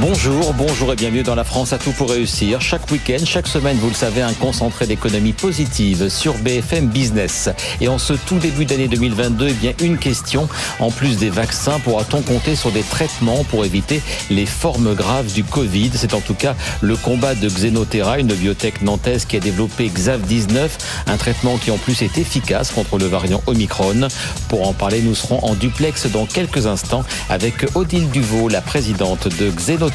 Bonjour, bonjour et bienvenue dans la France à tout pour réussir. Chaque week-end, chaque semaine, vous le savez, un concentré d'économie positive sur BFM Business. Et en ce tout début d'année 2022, eh bien, une question. En plus des vaccins, pourra-t-on compter sur des traitements pour éviter les formes graves du Covid? C'est en tout cas le combat de Xenotera, une biotech nantaise qui a développé Xav19, un traitement qui en plus est efficace contre le variant Omicron. Pour en parler, nous serons en duplex dans quelques instants avec Odile Duvaux, la présidente de Xenotera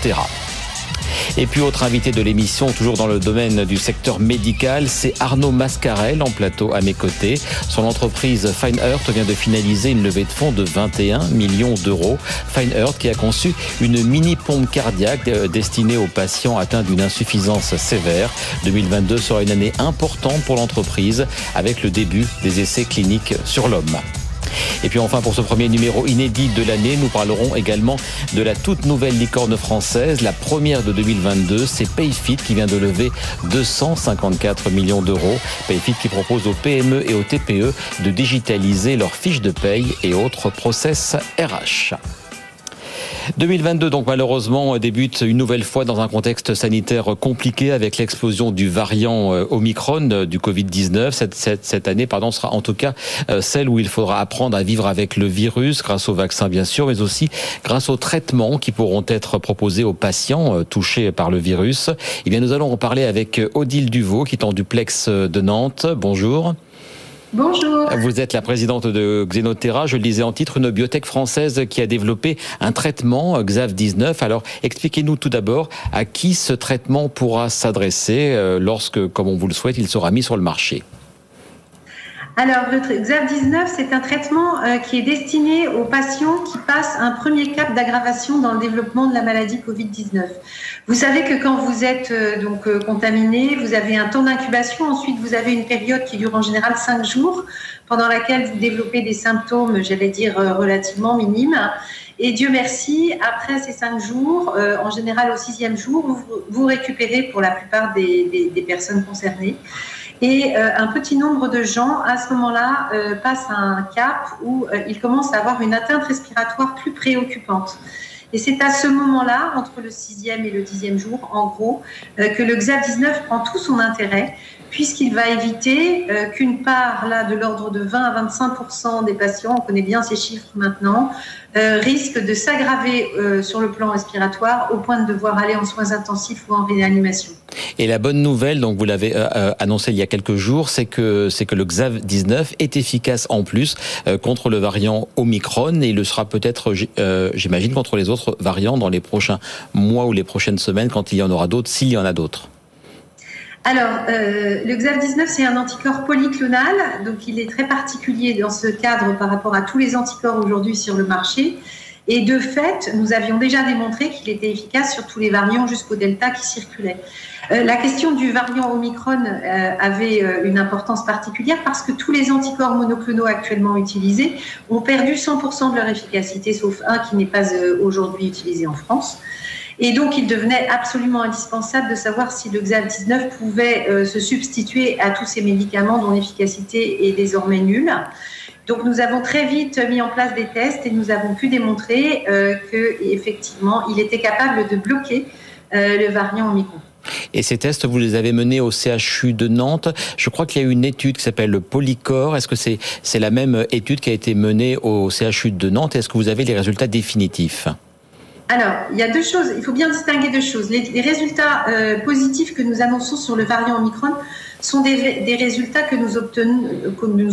et puis autre invité de l'émission, toujours dans le domaine du secteur médical, c'est Arnaud Mascarel en plateau à mes côtés. Son entreprise Fine vient de finaliser une levée de fonds de 21 millions d'euros. Fine Earth qui a conçu une mini pompe cardiaque euh, destinée aux patients atteints d'une insuffisance sévère. 2022 sera une année importante pour l'entreprise avec le début des essais cliniques sur l'homme. Et puis enfin, pour ce premier numéro inédit de l'année, nous parlerons également de la toute nouvelle licorne française, la première de 2022. C'est Payfit qui vient de lever 254 millions d'euros. Payfit qui propose aux PME et aux TPE de digitaliser leurs fiches de paye et autres process RH. 2022, donc malheureusement, débute une nouvelle fois dans un contexte sanitaire compliqué avec l'explosion du variant euh, Omicron euh, du Covid-19. Cette, cette, cette, année, pardon, sera en tout cas euh, celle où il faudra apprendre à vivre avec le virus grâce au vaccin, bien sûr, mais aussi grâce aux traitements qui pourront être proposés aux patients touchés par le virus. Eh bien, nous allons en parler avec Odile Duvaux, qui est en duplex de Nantes. Bonjour. Bonjour. Vous êtes la présidente de Xenotera, je le disais en titre, une biotech française qui a développé un traitement Xav19. Alors expliquez-nous tout d'abord à qui ce traitement pourra s'adresser euh, lorsque, comme on vous le souhaite, il sera mis sur le marché. Alors, le XAV19, c'est un traitement euh, qui est destiné aux patients qui passent un premier cap d'aggravation dans le développement de la maladie Covid-19. Vous savez que quand vous êtes euh, donc euh, contaminé, vous avez un temps d'incubation, ensuite vous avez une période qui dure en général cinq jours, pendant laquelle vous développez des symptômes, j'allais dire, relativement minimes. Et Dieu merci, après ces cinq jours, en général au sixième jour, vous, vous récupérez pour la plupart des personnes concernées. Et euh, un petit nombre de gens, à ce moment-là, euh, passent à un cap où euh, ils commencent à avoir une atteinte respiratoire plus préoccupante. Et c'est à ce moment-là, entre le sixième et le dixième jour, en gros, que le XA19 prend tout son intérêt, puisqu'il va éviter qu'une part là de l'ordre de 20 à 25% des patients, on connaît bien ces chiffres maintenant, euh, risque de s'aggraver euh, sur le plan respiratoire au point de devoir aller en soins intensifs ou en réanimation. Et la bonne nouvelle, donc vous l'avez euh, annoncé il y a quelques jours, c'est que c'est que le Xav 19 est efficace en plus contre le variant Omicron et il le sera peut-être, j'imagine, contre les autres variants dans les prochains mois ou les prochaines semaines quand il y en aura d'autres, s'il y en a d'autres. Alors, euh, le XAV19, c'est un anticorps polyclonal, donc il est très particulier dans ce cadre par rapport à tous les anticorps aujourd'hui sur le marché. Et de fait, nous avions déjà démontré qu'il était efficace sur tous les variants jusqu'au Delta qui circulaient. Euh, la question du variant Omicron euh, avait euh, une importance particulière parce que tous les anticorps monoclonaux actuellement utilisés ont perdu 100% de leur efficacité, sauf un qui n'est pas euh, aujourd'hui utilisé en France. Et donc, il devenait absolument indispensable de savoir si le XAV19 pouvait euh, se substituer à tous ces médicaments dont l'efficacité est désormais nulle. Donc, nous avons très vite mis en place des tests et nous avons pu démontrer euh, qu'effectivement, il était capable de bloquer euh, le variant Omicron. Et ces tests, vous les avez menés au CHU de Nantes. Je crois qu'il y a une étude qui s'appelle le Polycor. Est-ce que c'est la même étude qui a été menée au CHU de Nantes? Est-ce que vous avez les résultats définitifs? Alors, il y a deux choses. Il faut bien distinguer deux choses. Les, résultats euh, positifs que nous annonçons sur le variant Omicron sont des, résultats que nous obtenons,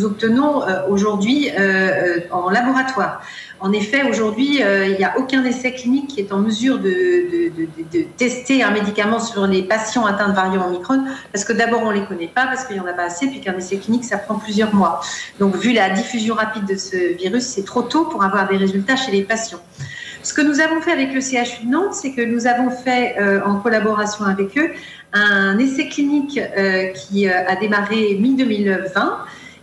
obtenons euh, aujourd'hui euh, en laboratoire. En effet, aujourd'hui, euh, il n'y a aucun essai clinique qui est en mesure de, de, tester un médicament sur les patients atteints de variant Omicron, parce que d'abord, on ne les connaît pas, parce qu'il n'y en a pas assez, puis qu'un essai clinique, ça prend plusieurs mois. Donc, vu la diffusion rapide de ce virus, c'est trop tôt pour avoir des résultats chez les patients. Ce que nous avons fait avec le CHU de Nantes, c'est que nous avons fait, euh, en collaboration avec eux, un essai clinique euh, qui euh, a démarré mi-2020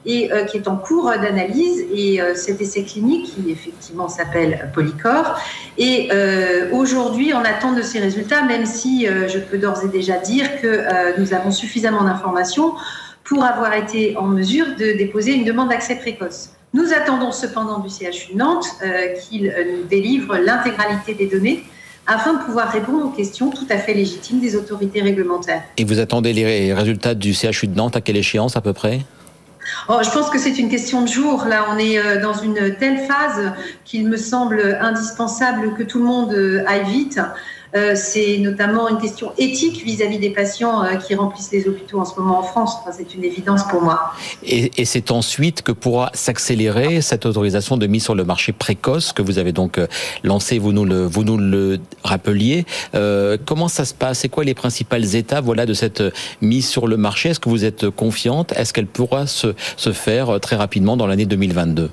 et qui est en cours d'analyse. Et cet essai clinique, qui effectivement s'appelle Polycor, et aujourd'hui, on attend de ces résultats, même si je peux d'ores et déjà dire que nous avons suffisamment d'informations pour avoir été en mesure de déposer une demande d'accès précoce. Nous attendons cependant du CHU de Nantes qu'il nous délivre l'intégralité des données afin de pouvoir répondre aux questions tout à fait légitimes des autorités réglementaires. Et vous attendez les résultats du CHU de Nantes à quelle échéance à peu près? Oh, je pense que c'est une question de jour. Là, on est euh, dans une telle phase qu'il me semble indispensable que tout le monde euh, aille vite. Euh, c'est notamment une question éthique vis-à-vis des patients euh, qui remplissent les hôpitaux en ce moment en France. c'est une évidence pour moi. Et, c'est ensuite que pourra s'accélérer cette autorisation de mise sur le marché précoce que vous avez donc euh, lancé, vous nous le, vous nous le rappeliez. comment ça se passe? C'est quoi les principales étapes voilà, de cette mise sur le marché? Est-ce que vous êtes confiante? Est-ce qu'elle pourra se, se faire très rapidement dans l'année 2022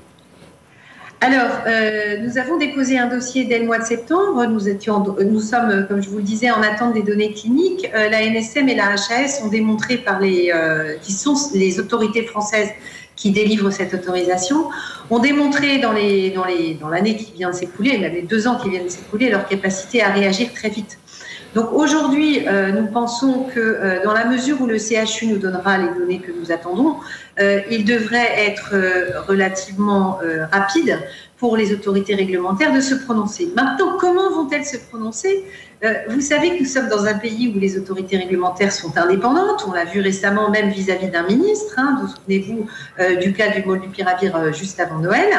alors, euh, nous avons déposé un dossier dès le mois de septembre. Nous, sommes, comme je vous le disais, en attente des données cliniques. Euh, la NSM et la HAS ont démontré par les, euh, qui sont les autorités françaises qui délivrent cette autorisation, ont démontré dans l'année qui vient de s'écouler, les deux ans qui viennent de s'écouler, leur capacité à réagir très vite. Donc aujourd'hui, nous pensons que dans la mesure où le CHU nous donnera les données que nous attendons, euh, il devrait être euh, relativement euh, rapide pour les autorités réglementaires de se prononcer. Maintenant, comment vont-elles se prononcer? Vous savez que nous sommes dans un pays où les autorités réglementaires sont indépendantes. On l'a vu récemment même vis-à-vis d'un ministre. Hein, vous souvenez-vous du cas du molnupiravir juste avant Noël.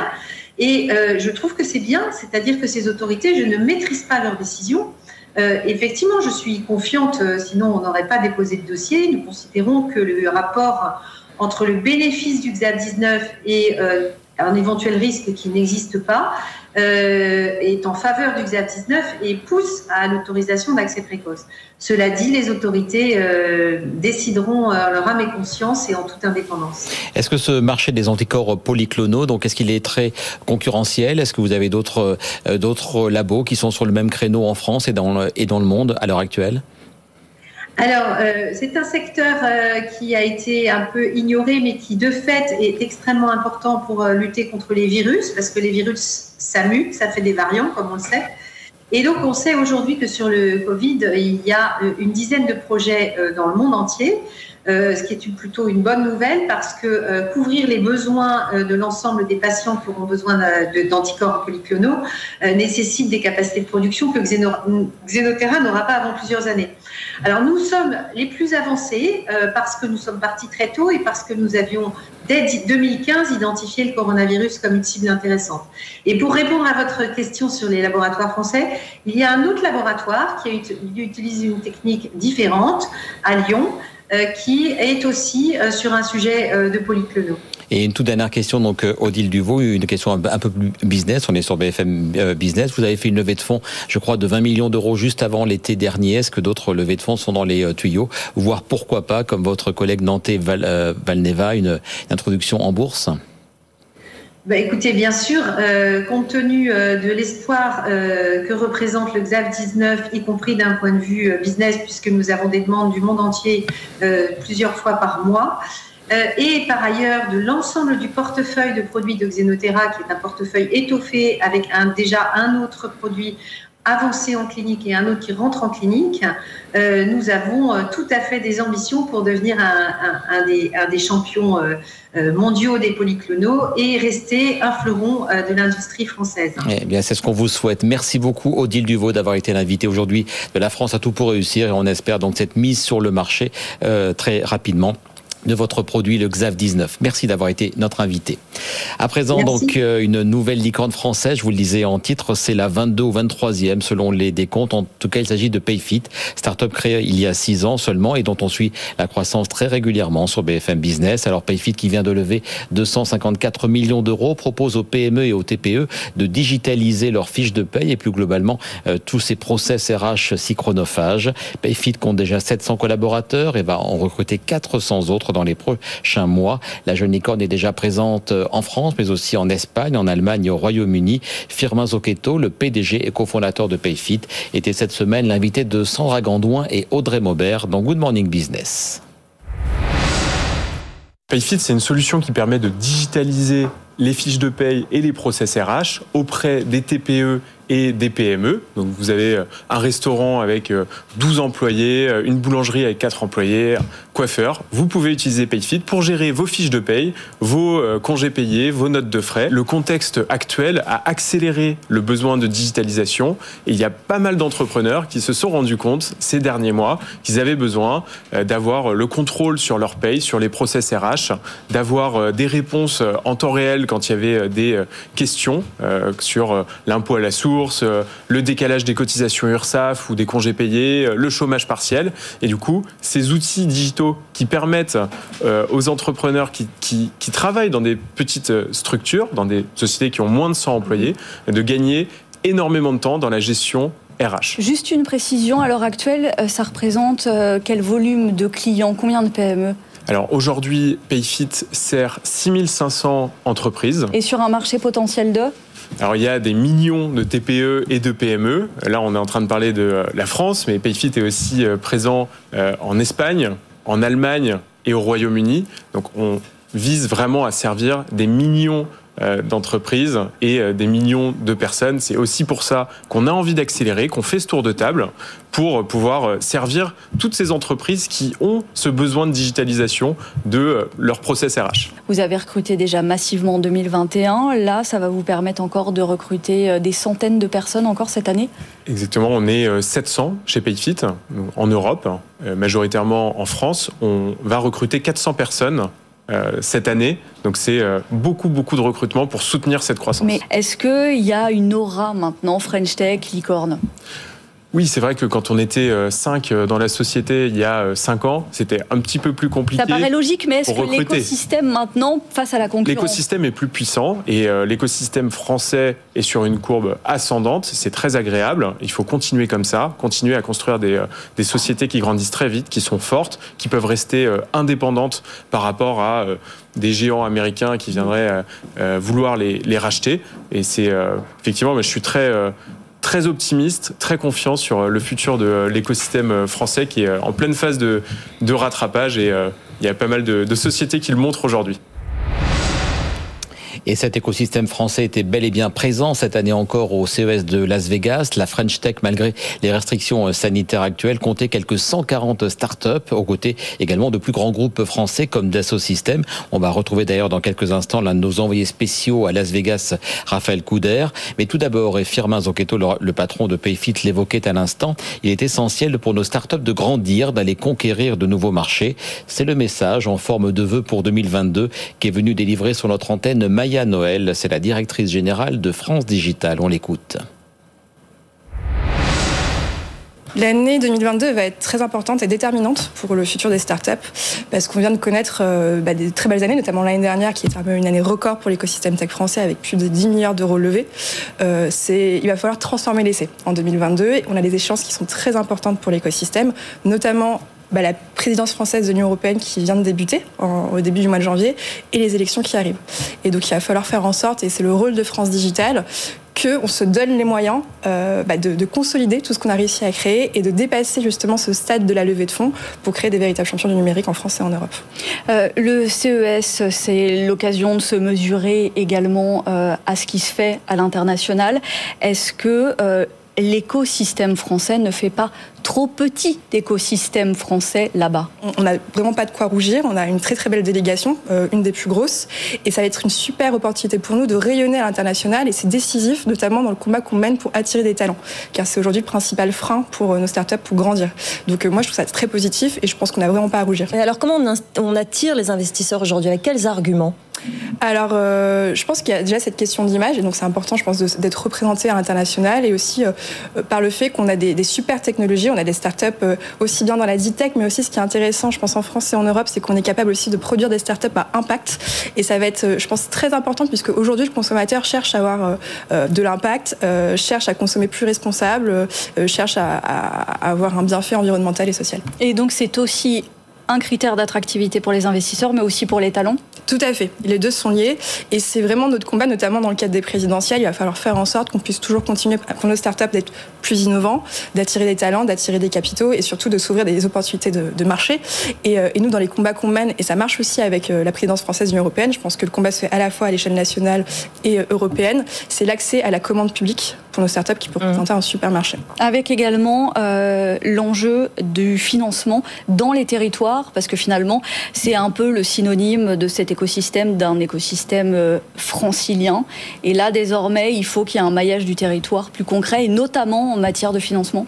Et je trouve que c'est bien, c'est-à-dire que ces autorités, je ne maîtrise pas leurs décisions. Effectivement, je suis confiante, sinon on n'aurait pas déposé de dossier. Nous considérons que le rapport entre le bénéfice du XAV19 et euh, un éventuel risque qui n'existe pas euh, est en faveur du XAV19 et pousse à l'autorisation d'accès précoce. Cela dit, les autorités euh, décideront leur âme et conscience et en toute indépendance. Est-ce que ce marché des anticorps polyclonaux, donc est-ce qu'il est très concurrentiel? Est-ce que vous avez d'autres d'autres labos qui sont sur le même créneau en France et dans et dans le monde à l'heure actuelle? Alors, euh, c'est un secteur euh, qui a été un peu ignoré, mais qui de fait est extrêmement important pour euh, lutter contre les virus, parce que les virus, ça ça fait des variants, comme on le sait. Et donc, on sait aujourd'hui que sur le Covid, il y a une dizaine de projets dans le monde entier. Ce qui est plutôt une bonne nouvelle parce que couvrir les besoins de l'ensemble des patients qui auront besoin d'anticorps polyclonaux nécessite des capacités de production que Xenoterra n'aura pas avant plusieurs années. Alors nous sommes les plus avancés parce que nous sommes partis très tôt et parce que nous avions dès 2015 identifié le coronavirus comme une cible intéressante. Et pour répondre à votre question sur les laboratoires français, il y a un autre laboratoire qui a utilisé une technique différente à Lyon, euh, qui est aussi euh, sur un sujet euh, de polyclono. Et une toute dernière question, donc Odile Duvaux, une question un peu plus business. On est sur BFM Business. Vous avez fait une levée de fonds, je crois, de 20 millions d'euros juste avant l'été dernier. Est-ce que d'autres levées de fonds sont dans les tuyaux? Voire pourquoi pas, comme votre collègue nantais Valneva, une introduction en bourse? Bah, écoutez, bien sûr, euh, compte tenu euh, de l'espoir euh, que représente le XAV 19, y compris d'un point de vue business, puisque nous avons des demandes du monde entier plusieurs fois par mois, et par ailleurs de l'ensemble du portefeuille de produits de Xenoterra, qui est un portefeuille étoffé avec un, déjà un autre produit avancé en clinique et un autre qui rentre en clinique, euh, nous avons euh, tout à fait des ambitions pour devenir un, des, champions euh, mondiaux des polyclonaux et rester un fleuron de l'industrie française. Eh bien, c'est ce qu'on vous souhaite. Merci beaucoup, Odile Duvaux, d'avoir été l'invité aujourd'hui de la France à tout pour réussir et on espère donc cette mise sur le marché très rapidement de votre produit, le XAV 19. Merci d'avoir été notre invité. À présent, donc, euh, une nouvelle licorne française, je vous le disais en titre, c'est la 22 ou 23e selon les décomptes. En tout cas, il s'agit de Payfit, start-up créée il y a 6 ans seulement et dont on suit la croissance très régulièrement sur BFM Business. Alors Payfit qui vient de lever 254 millions d'euros propose aux PME et aux TPE de digitaliser leurs fiches de paye et plus globalement euh, tous ces process RH si chronophages. Payfit compte déjà 700 collaborateurs et va en recruter 400 autres dans les prochains mois. La jeune licorne est déjà présente en France, mais aussi en Espagne, en Allemagne et au Royaume-Uni. Firmin Zocchetto, le PDG et cofondateur de Payfit, était cette semaine l'invité de Sandra Gandouin et Audrey Maubert dans Good Morning Business. Payfit, c'est une solution qui permet de digitaliser les fiches de paye et les process RH auprès des TPE et des PME. Donc vous avez un restaurant avec 12 employés, une boulangerie avec 4 employés, coiffeur. Vous pouvez utiliser PayFit pour gérer vos fiches de paye, vos congés payés, vos notes de frais. Le contexte actuel a accéléré le besoin de digitalisation et il y a pas mal d'entrepreneurs qui se sont rendus compte ces derniers mois qu'ils avaient besoin d'avoir le contrôle sur leur paye, sur les process RH, d'avoir des réponses en temps réel quand il y avait des questions sur l'impôt à la source, le décalage des cotisations URSAF ou des congés payés, le chômage partiel. Et du coup, ces outils digitaux qui permettent aux entrepreneurs qui, qui, qui travaillent dans des petites structures, dans des sociétés qui ont moins de 100 employés, de gagner énormément de temps dans la gestion RH. Juste une précision, à l'heure actuelle, euh, ça représente euh, quel volume de clients, combien de PME alors aujourd'hui, Payfit sert 6500 entreprises. Et sur un marché potentiel de? Alors il y a des millions de TPE et de PME. Là, on est en train de parler de la France, mais Payfit est aussi euh, présent en Espagne, en Allemagne et au Royaume-Uni. Donc on vise vraiment à servir des millions euh, d'entreprises et euh, des millions de personnes. C'est aussi pour ça qu'on a envie d'accélérer, qu'on fait ce tour de table pour pouvoir euh, servir toutes ces entreprises qui ont ce besoin de digitalisation de leur process RH. Vous avez recruté déjà massivement en 2021. Là, ça va vous permettre encore de recruter des centaines de personnes encore cette année? Exactement, on est 700 chez Payfit en Europe, majoritairement en France. On va recruter 400 personnes euh, cette année. Donc c'est euh, beaucoup, beaucoup de recrutement pour soutenir cette croissance. Mais est-ce qu'il y a une aura maintenant French Tech, licorne? Oui, c'est vrai que quand on était 5 euh, dans la société il y a 5 ans, c'était un petit peu plus compliqué. Ça paraît logique, mais est-ce que l'écosystème maintenant, face à la concurrence L'écosystème est plus puissant et l'écosystème français est sur une courbe ascendante. C'est très agréable. Il faut continuer comme ça, continuer à construire des, des, sociétés qui grandissent très vite, qui sont fortes, qui peuvent rester indépendantes par rapport à des géants américains qui viendraient vouloir les, les racheter. Et c'est effectivement, je suis très très optimiste, très confiant sur le futur de l'écosystème français qui est en pleine phase de, rattrapage et euh, il y a pas mal de, de sociétés qui le montrent aujourd'hui. Et cet écosystème français était bel et bien présent cette année encore au CES de Las Vegas. La French Tech, malgré les restrictions sanitaires actuelles, comptait quelques 140 startups, aux côtés également de plus grands groupes français comme Dassault Systèmes. On va retrouver d'ailleurs dans quelques instants l'un de nos envoyés spéciaux à Las Vegas, Raphaël Couder. Mais tout d'abord, et Firmin Zocchetto, le patron de Payfit, l'évoquait à l'instant, il est essentiel pour nos startups de grandir, d'aller conquérir de nouveaux marchés. C'est le message en forme de vœux pour 2022 qui est venu délivrer sur notre antenne Maya Noël, c'est la directrice générale de France Digital. On l'écoute. L'année 2022 va être très importante et déterminante pour le futur des startups parce qu'on vient de connaître euh, bah, des très belles années, notamment l'année dernière qui est une année record pour l'écosystème tech français avec plus de 10 milliards d'euros levés. Euh, il va falloir transformer l'essai en 2022. On a des échéances qui sont très importantes pour l'écosystème, notamment bah, la présidence française de l'Union européenne qui vient de débuter au début du mois de janvier et les élections qui arrivent. Et donc il va falloir faire en sorte, et c'est le rôle de France Digital, qu'on se donne les moyens euh, bah, de, consolider tout ce qu'on a réussi à créer et de dépasser justement ce stade de la levée de fonds pour créer des véritables champions du numérique en France et en Europe. Euh, le CES, c'est l'occasion de se mesurer également euh, à ce qui se fait à l'international. Est-ce que l'écosystème français ne fait pas trop petit d'écosystème français là-bas On n'a vraiment pas de quoi rougir. On a une très très belle délégation, euh, une des plus grosses, et ça va être une super opportunité pour nous de rayonner à l'international. Et c'est décisif, notamment dans le combat qu'on mène pour attirer des talents, car c'est aujourd'hui le principal frein pour euh, nos startups pour grandir. Donc euh, moi, je trouve ça très positif, et je pense qu'on n'a vraiment pas à rougir. Et alors, comment on attire les investisseurs aujourd'hui? Avec quels arguments? Alors, je pense qu'il y a déjà cette question d'image, et donc c'est important, je pense, d'être représenté à l'international, et aussi par le fait qu'on a des, super technologies on a des startups euh, aussi bien dans la tech, mais aussi ce qui est intéressant, je pense, en France et en Europe, c'est qu'on est capable aussi de produire des startups à impact. Et ça va être, euh, je pense, très important puisque aujourd'hui, le consommateur cherche à avoir euh, de l'impact, cherche à consommer plus responsable, cherche à avoir un bienfait environnemental et social. Et donc, c'est aussi un critère d'attractivité pour les investisseurs, mais aussi pour les talents Tout à fait. Les deux sont liés. Et c'est vraiment notre combat, notamment dans le cadre des présidentielles. Il va falloir faire en sorte qu'on puisse toujours continuer pour nos startups d'être plus innovants, d'attirer des talents, d'attirer des capitaux et surtout de s'ouvrir des opportunités de, marché. Euh, et, nous, dans les combats qu'on mène, et ça marche aussi avec euh, la présidence française l'Union européenne, je pense que le combat se fait à la fois à l'échelle nationale et euh, européenne, c'est l'accès à la commande publique pour nos startups qui pourraient présenter un super marché. Avec également l'enjeu du financement dans les territoires, parce que finalement, c'est un peu le synonyme de cet écosystème d'un écosystème francilien. Et là, désormais, il faut qu'il y ait un maillage du territoire plus concret, et notamment en matière de financement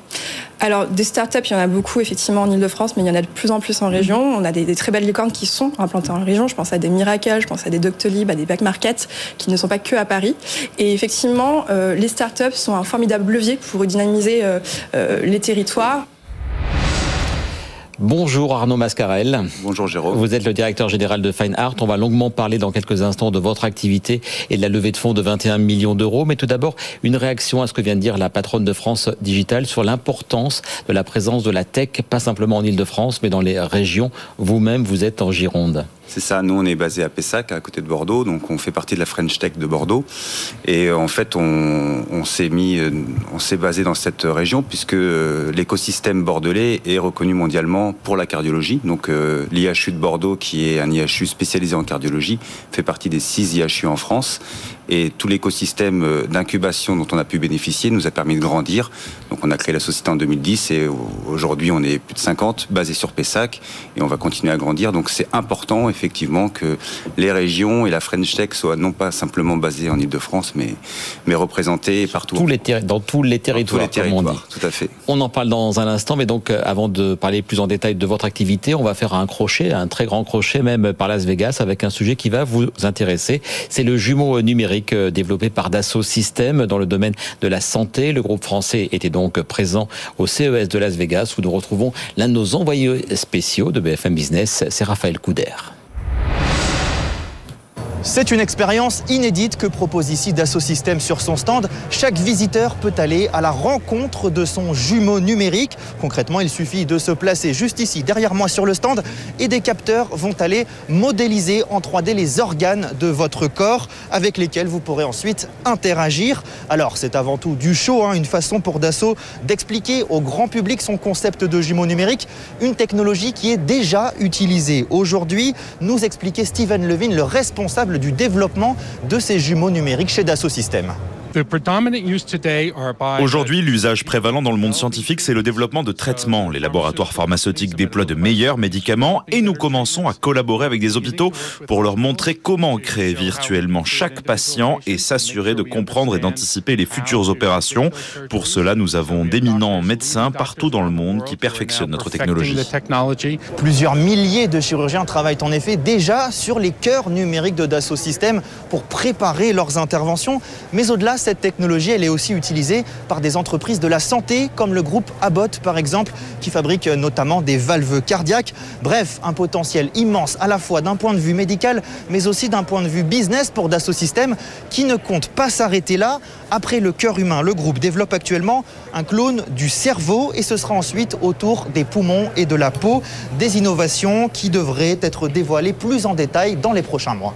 alors, des startups, il y en a beaucoup effectivement en Ile-de-France, mais il y en a de plus en plus en région. On a des, très belles licornes qui sont implantées en région. Je pense à des Miracle, je pense à des Doctolib, à des Back Market, qui ne sont pas que à Paris. Et effectivement, euh, les startups sont un formidable levier pour dynamiser euh, euh, les territoires. Bonjour Arnaud Mascarel. Bonjour Jérôme. Vous êtes le directeur général de Fine Art. On va longuement parler dans quelques instants de votre activité et de la levée de fonds de 21 millions d'euros. Mais tout d'abord, une réaction à ce que vient de dire la patronne de France Digital sur l'importance de la présence de la tech, pas simplement en Ile-de-France, mais dans les régions. Vous-même, vous êtes en Gironde. C'est ça, nous on est basé à Pessac, à côté de Bordeaux, donc on fait partie de la French Tech de Bordeaux. Et euh, en fait, on, s'est mis, euh, on s'est basé dans cette région puisque euh, l'écosystème bordelais est reconnu mondialement pour la cardiologie. Donc l'IHU de Bordeaux, qui est un IHU spécialisé en cardiologie, fait partie des six IHU en France. Et tout l'écosystème euh, d'incubation dont on a pu bénéficier nous a permis de grandir. Donc on a créé la société en 2010 et aujourd'hui on est plus de 50, basé sur Pessac, et on va continuer à grandir. Donc c'est important effectivement que les régions et la French Tech soient non pas simplement basées en Ile-de-France, mais, mais représentées partout. Tous les dans tous les territoires, tous les territoires tout à fait. On en parle dans un instant, mais donc euh, avant de parler plus en détail de votre activité, on va faire un crochet, un très grand crochet même par Las Vegas avec un sujet qui va vous intéresser. C'est le jumeau numérique euh, développé par Dassault Systèmes dans le domaine de la santé. Le groupe français était donc présent au CES de Las Vegas où nous retrouvons l'un de nos envoyés spéciaux de BFM Business, c'est Raphaël Couder. C'est une expérience inédite que propose ici Dassault Systèmes sur son stand. Chaque visiteur peut aller à la rencontre de son jumeau numérique. Concrètement, il suffit de se placer juste ici, derrière moi sur le stand, et des capteurs vont aller modéliser en 3D les organes de votre corps avec lesquels vous pourrez ensuite interagir. Alors, c'est avant tout du show, hein, une façon pour Dassault d'expliquer au grand public son concept de jumeau numérique, une technologie qui est déjà utilisée. Aujourd'hui, nous expliquait Steven Levin, le responsable du développement de ces jumeaux numériques chez Dassault Systèmes. Aujourd'hui, l'usage prévalent dans le monde scientifique, c'est le développement de traitements. Les laboratoires pharmaceutiques déploient de meilleurs médicaments et nous commençons à collaborer avec des hôpitaux pour leur montrer comment créer virtuellement chaque patient et s'assurer de comprendre et d'anticiper les futures opérations. Pour cela, nous avons d'éminents médecins partout dans le monde qui perfectionnent notre technologie. Plusieurs milliers de chirurgiens travaillent en effet déjà sur les cœurs numériques de Dassault Systèmes pour préparer leurs interventions, mais au-delà, cette technologie, est aussi utilisée par des entreprises de la santé, comme le groupe Abbott par exemple, qui fabrique notamment des valves cardiaques. Bref, un potentiel immense à la fois d'un point de vue médical, mais aussi d'un point de vue business pour Dassault Systèmes, qui ne compte pas s'arrêter là. Après le cœur humain, le groupe développe actuellement un clone du cerveau et ce sera ensuite autour des poumons et de la peau, des innovations qui devraient être dévoilées plus en détail dans les prochains mois.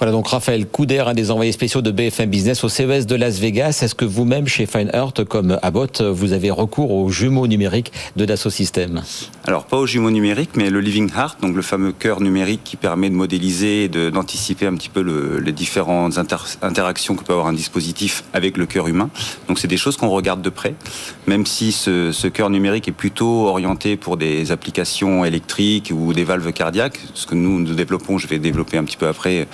Voilà donc Raphaël Couder, un des envoyés spéciaux de BFM Business au CES de Las Vegas. Est-ce que vous-même, chez Fine Earth, comme Abbott, vous avez recours aux jumeaux numériques de Dassault Systèmes Alors, pas aux jumeaux numériques, mais le Living Heart, donc le fameux cœur numérique qui permet de modéliser et d'anticiper un petit peu les différentes interactions que peut avoir un dispositif avec le cœur humain. Donc, c'est des choses qu'on regarde de près, même si ce, ce cœur numérique est plutôt orienté pour des applications électriques ou des valves cardiaques. Ce que nous, nous développons, je vais développer un petit peu après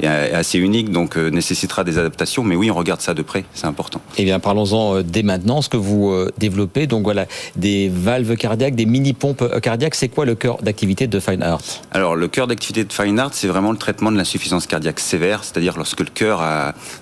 est assez unique, donc euh, nécessitera des adaptations. Mais oui, on regarde ça de près, c'est important. Eh bien, parlons-en euh, dès maintenant, ce que vous euh, développez. Donc voilà, des valves cardiaques, des mini-pompes cardiaques. C'est quoi le cœur d'activité de Fine Art? Alors, le cœur d'activité de Fine Art, c'est vraiment le traitement de l'insuffisance cardiaque sévère, c'est-à-dire lorsque le cœur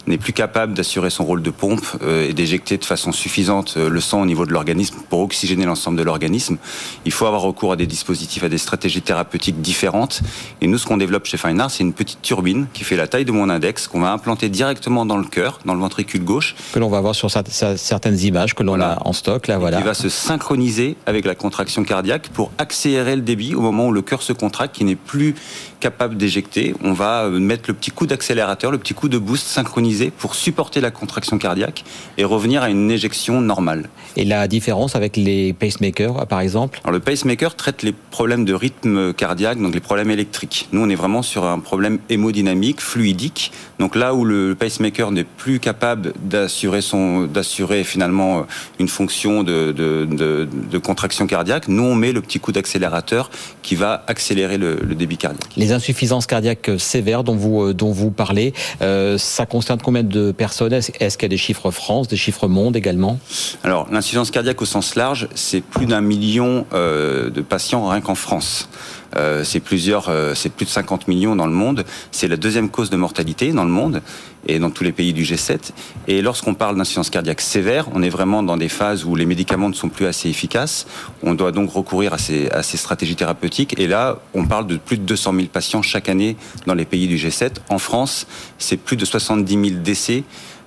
n'est plus capable d'assurer son rôle de pompe et d'éjecter de façon suffisante le sang au niveau de l'organisme pour oxygéner l'ensemble de l'organisme. Il faut avoir recours à des dispositifs, à des stratégies thérapeutiques différentes. Et nous, ce qu'on développe chez Fine Art, c'est une petite turbine qui fait la taille de mon index, qu'on va implanter directement dans le cœur, dans le ventricule gauche. Que l'on va voir sur certaines images que l'on a en stock, là, voilà. Qui va se synchroniser avec la contraction cardiaque pour accélérer le débit au moment où le cœur se contracte, qui n'est plus capable d'éjecter. On va euh, mettre le petit coup d'accélérateur, le petit coup de boost synchronisé pour supporter la contraction cardiaque et revenir à une éjection normale. Et la différence avec les pacemakers, par exemple? Alors, Le pacemaker traite les problèmes de rythme cardiaque, donc les problèmes électriques. Nous, on est vraiment sur un problème hémodynamique dynamique, fluidique. Donc là où le pacemaker n'est plus capable d'assurer son, d'assurer finalement une fonction de, de, de, de, contraction cardiaque, nous on met le petit coup d'accélérateur qui va accélérer le, le, débit cardiaque. Les insuffisances cardiaques sévères dont vous dont vous parlez, euh, ça concerne combien de personnes? Est-ce qu'il y a des chiffres France, des chiffres monde également? Alors l'insuffisance cardiaque au sens large, c'est plus d'un million euh, de patients rien qu'en France. Euh, c'est plusieurs, euh, c'est plus de 50 millions dans le monde. C'est la deuxième cause de mortalité dans le monde et dans tous les pays du G7. Et lorsqu'on parle d'insuffisance cardiaque sévère, on est vraiment dans des phases où les médicaments ne sont plus assez efficaces. On doit donc recourir à ces, à ces stratégies thérapeutiques. Et là, on parle de plus de 200 000 patients chaque année dans les pays du G7. En France, c'est plus de 70 000 décès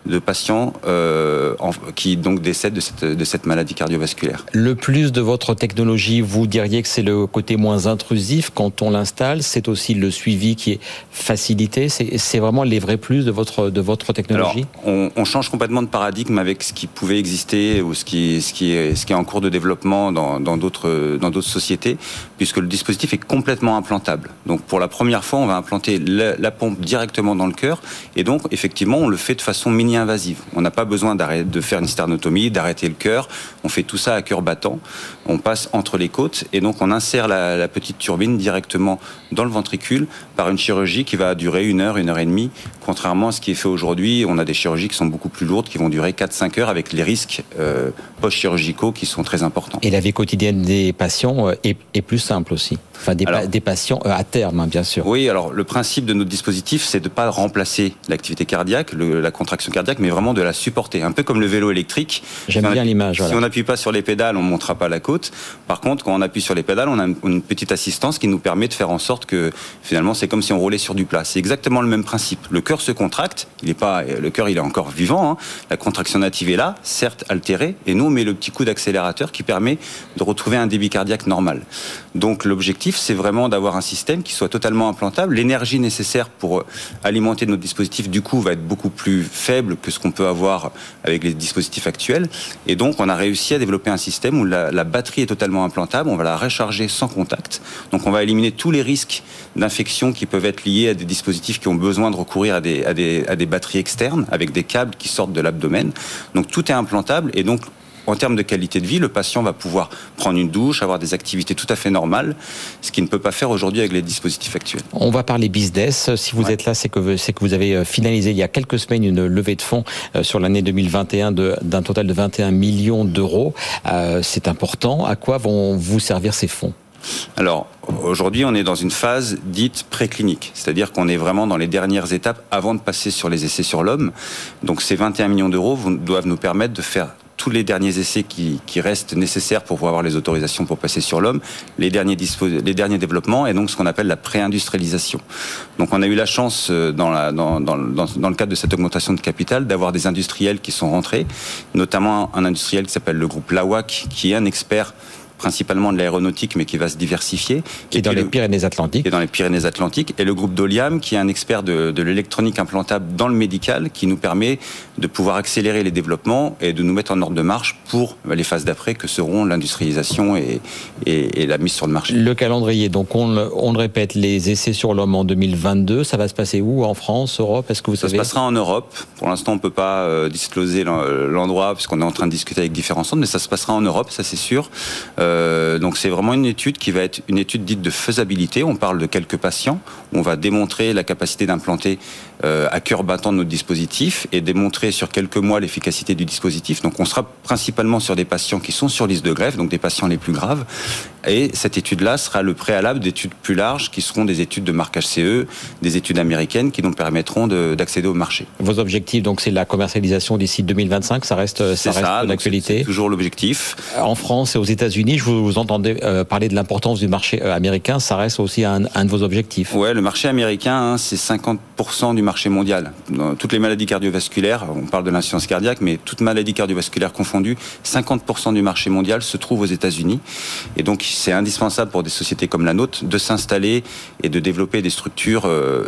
de patients euh, en, qui donc décèdent de cette, de cette maladie cardiovasculaire. Le plus de votre technologie, vous diriez que c'est le côté moins intrusif quand on l'installe, c'est aussi le suivi qui est facilité, c'est vraiment les vrais plus de votre, de votre technologie? Alors, on, on, change complètement de paradigme avec ce qui pouvait exister ou ce qui, ce qui, est, ce qui est en cours de développement dans d'autres dans d'autres sociétés, puisque le dispositif est complètement implantable. Donc pour la première fois, on va implanter la, la pompe directement dans le cœur, et donc effectivement, on le fait de façon mini invasive. On n'a pas besoin de faire une sternotomie, d'arrêter le cœur. On fait tout ça à cœur battant. On passe entre les côtes et donc on insère la, la, petite turbine directement dans le ventricule par une chirurgie qui va durer une heure, une heure et demie. Contrairement à ce qui est fait aujourd'hui, on a des chirurgies qui sont beaucoup plus lourdes, qui vont durer 4-5 heures avec les risques euh, post-chirurgicaux qui sont très importants. Et la vie quotidienne des patients euh, est, est plus simple aussi. Enfin, des, alors, des patients euh, à terme, hein, bien sûr. Oui, alors le principe de notre dispositif, c'est de ne pas remplacer l'activité cardiaque, le, la contraction cardiaque, mais vraiment de la supporter. Un peu comme le vélo électrique. J'aime si bien l'image. Voilà. Si on n'appuie pas sur les pédales, on ne montera pas la côte. Par contre, quand on appuie sur les pédales, on a une petite assistance qui nous permet de faire en sorte que finalement, c'est comme si on roulait sur du plat. C'est exactement le même principe. Le cœur se contracte. Il est pas, le cœur, il est encore vivant. Hein. La contraction native est là, certes altérée, et nous, on met le petit coup d'accélérateur qui permet de retrouver un débit cardiaque normal. Donc, l'objectif, c'est vraiment d'avoir un système qui soit totalement implantable. L'énergie nécessaire pour alimenter notre dispositif, du coup, va être beaucoup plus faible que ce qu'on peut avoir avec les dispositifs actuels. Et donc, on a réussi à développer un système où la, la batterie est totalement implantable. On va la recharger sans contact. Donc, on va éliminer tous les risques d'infection qui peuvent être liés à des dispositifs qui ont besoin de recourir à des, à des, à des batteries externes avec des câbles qui sortent de l'abdomen. Donc, tout est implantable et donc en termes de qualité de vie, le patient va pouvoir prendre une douche, avoir des activités tout à fait normales, ce qu'il ne peut pas faire aujourd'hui avec les dispositifs actuels. On va parler business. Si vous ouais. êtes là, c'est que, c'est que vous avez finalisé il y a quelques semaines une levée de fonds sur l'année 2021 d'un total de 21 millions d'euros. Euh, c'est important. À quoi vont vous servir ces fonds? Alors, aujourd'hui, on est dans une phase dite préclinique, c'est-à-dire qu'on est vraiment dans les dernières étapes avant de passer sur les essais sur l'homme. Donc, ces 21 millions d'euros doivent nous permettre de faire tous les derniers essais qui, restent nécessaires pour avoir les autorisations pour passer sur l'homme, les derniers, développements et donc ce qu'on appelle la pré-industrialisation. Donc on a eu la chance dans, dans, dans, le cadre de cette augmentation de capital d'avoir des industriels qui sont rentrés, notamment un industriel qui s'appelle le groupe Lawak, qui est un expert principalement de l'aéronautique, mais qui va se diversifier. Qui est dans les Pyrénées-Atlantiques. Qui est dans les Pyrénées-Atlantiques. Et le groupe Doliam, qui est un expert de, de l'électronique implantable dans le médical, qui nous permet de pouvoir accélérer les développements et de nous mettre en ordre de marche pour les phases d'après, que seront l'industrialisation et, et, et, la mise sur le marché. Le calendrier, donc on, on le répète, les essais sur l'homme en 2022, ça va se passer où En France, Europe Est-ce que vous ça savez? Ça se passera en Europe. Pour l'instant, on ne peut pas euh, discloser l'endroit, puisqu'on est en train de discuter avec différents centres, mais ça se passera en Europe, ça c'est sûr. Euh, euh, donc c'est vraiment une étude qui va être une étude dite de faisabilité. On parle de quelques patients. On va démontrer la capacité d'implanter à cœur battant notre dispositif et démontrer sur quelques mois l'efficacité du dispositif. Donc on sera principalement sur des patients qui sont sur liste de greffe, donc des patients les plus graves. Et cette étude-là sera le préalable d'études plus larges qui seront des études de marque HCE, des études américaines qui nous permettront d'accéder au marché. Vos objectifs, donc c'est la commercialisation d'ici 2025, ça reste, ça reste d'actualité. C'est toujours l'objectif. En France et aux États-Unis, je vous, vous entendez euh, parler de l'importance du marché euh, américain, ça reste aussi un, un, de vos objectifs. Ouais, le marché américain, hein, c'est 50% du marché mondial. Dans toutes les maladies cardiovasculaires, on parle de l'insuffisance cardiaque, mais toutes maladies cardiovasculaires confondues, 50% du marché mondial se trouve aux États-Unis. Et donc, c'est indispensable pour des sociétés comme la nôtre de s'installer et de développer des structures euh,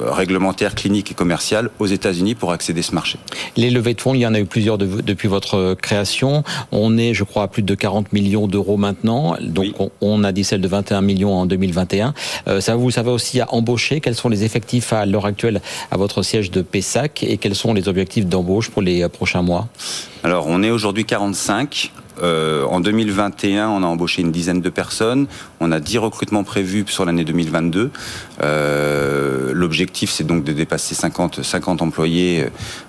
réglementaires, cliniques et commerciales aux États-Unis pour accéder à ce marché. Les levées de fonds, il y en a eu plusieurs de, depuis votre création. On est, je crois, à plus de 40 millions d'euros maintenant. Donc on, a dit celle de 21 millions en 2021. ça, vous savez aussi à embaucher. Quels sont les effectifs à l'heure actuelle à votre siège de Pessac et quels sont les objectifs d'embauche pour les prochains mois? Alors on est aujourd'hui 45. Euh, en 2021, on a embauché une dizaine de personnes. On a 10 recrutements prévus sur l'année 2022. Euh, L'objectif, c'est donc de dépasser 50, 50 employés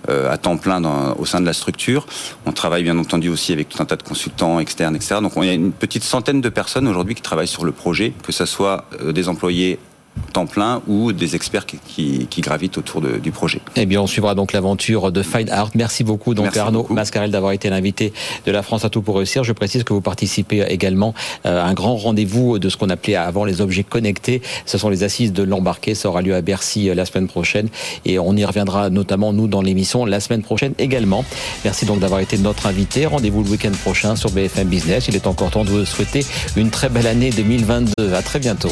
euh, à temps plein au sein de la structure. On travaille bien entendu aussi avec tout un tas de consultants externes, etc. Donc on a une petite centaine de personnes aujourd'hui qui travaillent sur le projet, que ce soit euh, des employés temps plein ou des experts qui, gravitent autour du projet. Eh bien, on suivra donc l'aventure de Fine Art. Merci beaucoup, donc Arnaud Mascarel, d'avoir été l'invité de la France à tout pour réussir. Je précise que vous participez également à un grand rendez-vous de ce qu'on appelait avant les objets connectés. Ce sont les assises de l'embarqué. Ça aura lieu à Bercy euh, la semaine prochaine et on y reviendra notamment nous dans l'émission la semaine prochaine également. Merci donc d'avoir été notre invité. Rendez-vous le week-end prochain sur BFM Business. Il est encore temps de vous souhaiter une très belle année 2022. À très bientôt.